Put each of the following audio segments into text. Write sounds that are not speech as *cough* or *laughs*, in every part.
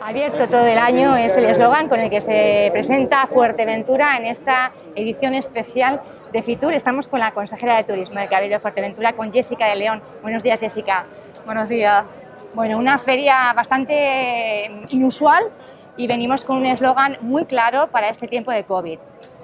Abierto todo el año es el eslogan con el que se presenta Fuerteventura en esta edición especial de FITUR. Estamos con la consejera de Turismo del Cabildo de Fuerteventura, con Jessica de León. Buenos días, Jessica. Buenos días. Bueno, una feria bastante inusual y venimos con un eslogan muy claro para este tiempo de COVID.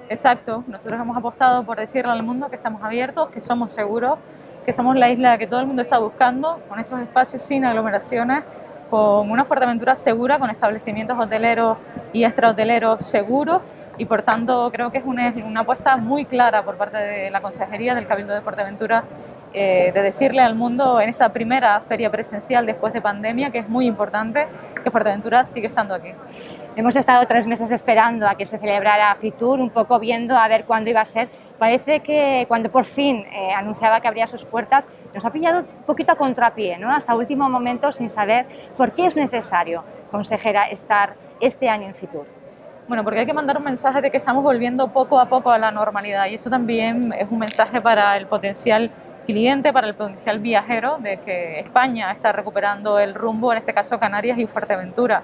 Exacto, nosotros hemos apostado por decirle al mundo que estamos abiertos, que somos seguros, que somos la isla que todo el mundo está buscando, con esos espacios sin aglomeraciones con una Fuerteventura segura, con establecimientos hoteleros y extrahoteleros seguros y por tanto creo que es una, apuesta muy clara por parte de la Consejería del Cabildo de Fuerteventura eh, de decirle al mundo en esta primera feria presencial después de pandemia que es muy importante que Fuerteventura sigue estando aquí. Hemos estado tres meses esperando a que se celebrara Fitur, un poco viendo a ver cuándo iba a ser. Parece que cuando por fin eh, anunciaba que abría sus puertas, nos ha pillado un poquito a contrapié, ¿no? hasta último momento sin saber por qué es necesario, consejera, estar este año en Fitur. Bueno, porque hay que mandar un mensaje de que estamos volviendo poco a poco a la normalidad y eso también es un mensaje para el potencial cliente, para el potencial viajero, de que España está recuperando el rumbo, en este caso Canarias y Fuerteventura.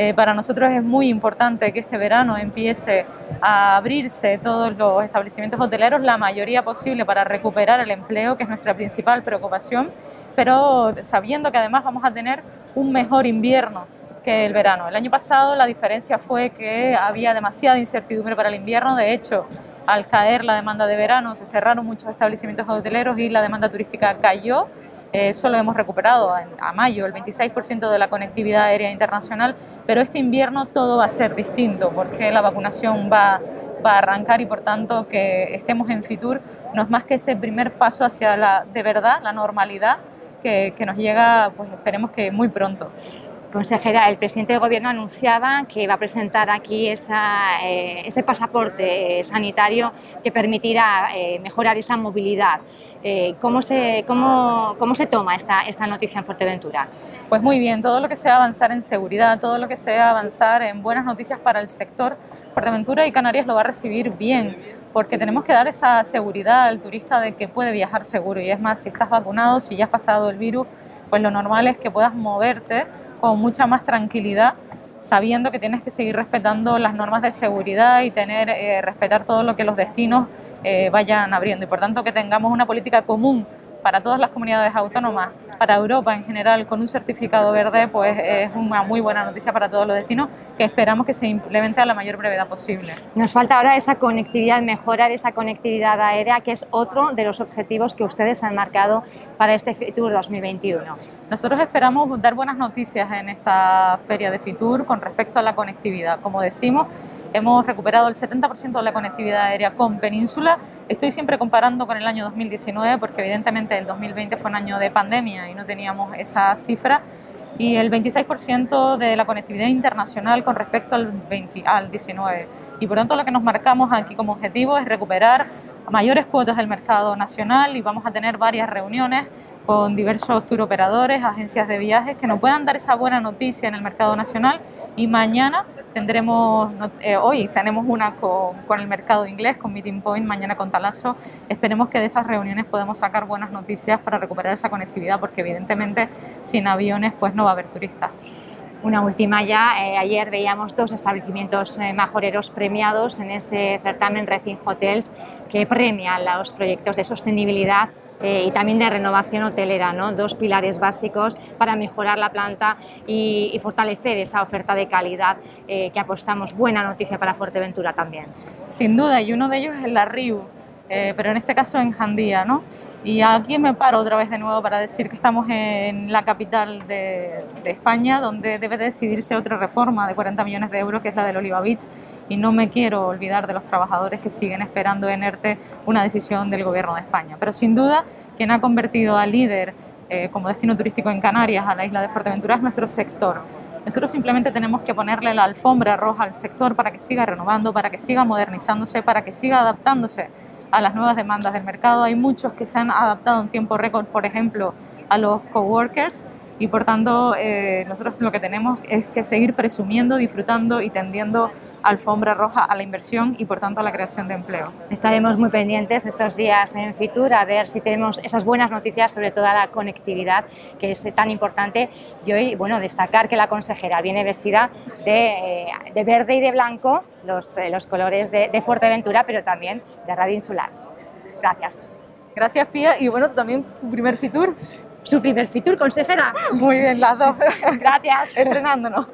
Eh, para nosotros es muy importante que este verano empiece a abrirse todos los establecimientos hoteleros, la mayoría posible para recuperar el empleo, que es nuestra principal preocupación, pero sabiendo que además vamos a tener un mejor invierno que el verano. El año pasado la diferencia fue que había demasiada incertidumbre para el invierno, de hecho, al caer la demanda de verano se cerraron muchos establecimientos hoteleros y la demanda turística cayó. Eso lo hemos recuperado a mayo, el 26% de la conectividad aérea internacional, pero este invierno todo va a ser distinto porque la vacunación va, va a arrancar y por tanto que estemos en Fitur no es más que ese primer paso hacia la, de verdad, la normalidad que, que nos llega, pues esperemos que muy pronto. Consejera, el presidente del Gobierno anunciaba que va a presentar aquí esa, eh, ese pasaporte sanitario que permitirá eh, mejorar esa movilidad. Eh, ¿cómo, se, cómo, cómo, se toma esta, esta noticia en Fuerteventura? Pues muy bien, todo lo que sea avanzar en seguridad, todo lo que sea avanzar en buenas noticias para el sector, Fuerteventura y Canarias lo va a recibir bien, porque tenemos que dar esa seguridad al turista de que puede viajar seguro. Y es más, si estás vacunado, si ya has pasado el virus, pues lo normal es que puedas moverte con mucha más tranquilidad, sabiendo que tienes que seguir respetando las normas de seguridad y tener, eh, respetar todo lo que los destinos eh, vayan abriendo. Y por tanto que tengamos una política común para todas las comunidades autónomas, para Europa en general, con un certificado verde, pues es una muy buena noticia para todos los destinos que esperamos que se implemente a la mayor brevedad posible. Nos falta ahora esa conectividad, mejorar esa conectividad aérea, que es otro de los objetivos que ustedes han marcado para este FITUR 2021. Nosotros esperamos dar buenas noticias en esta feria de FITUR con respecto a la conectividad. Como decimos, hemos recuperado el 70% de la conectividad aérea con Península. Estoy siempre comparando con el año 2019 porque evidentemente el 2020 fue un año de pandemia y no teníamos esa cifra. Y el 26% de la conectividad internacional con respecto al, 20, al 19. Y por tanto lo que nos marcamos aquí como objetivo es recuperar mayores cuotas del mercado nacional y vamos a tener varias reuniones con diversos tour operadores, agencias de viajes que nos puedan dar esa buena noticia en el mercado nacional y mañana Tendremos, eh, hoy tenemos una con, el mercado inglés, con Meeting Point, mañana con Talasso. Esperemos que de esas reuniones podamos sacar buenas noticias para recuperar esa conectividad, porque evidentemente sin aviones pues no va a haber turistas. Una última ya, eh, ayer veíamos dos establecimientos eh, majoreros premiados en ese certamen Recin Hotels que premia los proyectos de sostenibilidad eh, y también de renovación hotelera, ¿no? dos pilares básicos para mejorar la planta y, fortalecer esa oferta de calidad que apostamos. Buena noticia para Fuerteventura también. Sin duda, y uno de ellos es la RIU, pero en este caso en Jandía. ¿no? Y aquí me paro otra vez de nuevo para decir que estamos en la capital de, España, donde debe decidirse otra reforma de 40 millones de euros, que es la del Oliva Beach. Y no me quiero olvidar de los trabajadores que siguen esperando en ERTE una decisión del Gobierno de España. Pero sin duda, quien ha convertido a líder eh, como destino turístico en Canarias, a la isla de Fuerteventura, es nuestro sector. Nosotros simplemente tenemos que ponerle la alfombra roja al sector para que siga renovando, para que siga modernizándose, para que siga adaptándose a las nuevas demandas del mercado. Hay muchos que se han adaptado en tiempo récord, por ejemplo, a los coworkers y por tanto eh, nosotros lo que tenemos es que seguir presumiendo, disfrutando y tendiendo alfombra roja a la inversión y por tanto a la creación de empleo. Estaremos muy pendientes estos días en Fitur a ver si tenemos esas buenas noticias sobre toda la conectividad que es tan importante y hoy, bueno, destacar que la consejera viene vestida de, eh, verde y de blanco, los, eh, los colores de, de Fuerteventura, pero también de Radio Insular. Gracias. Gracias, Pía. Y bueno, también tu primer Fitur. Su primer Fitur, consejera. Muy bien, las dos. *laughs* Gracias. Entrenándonos.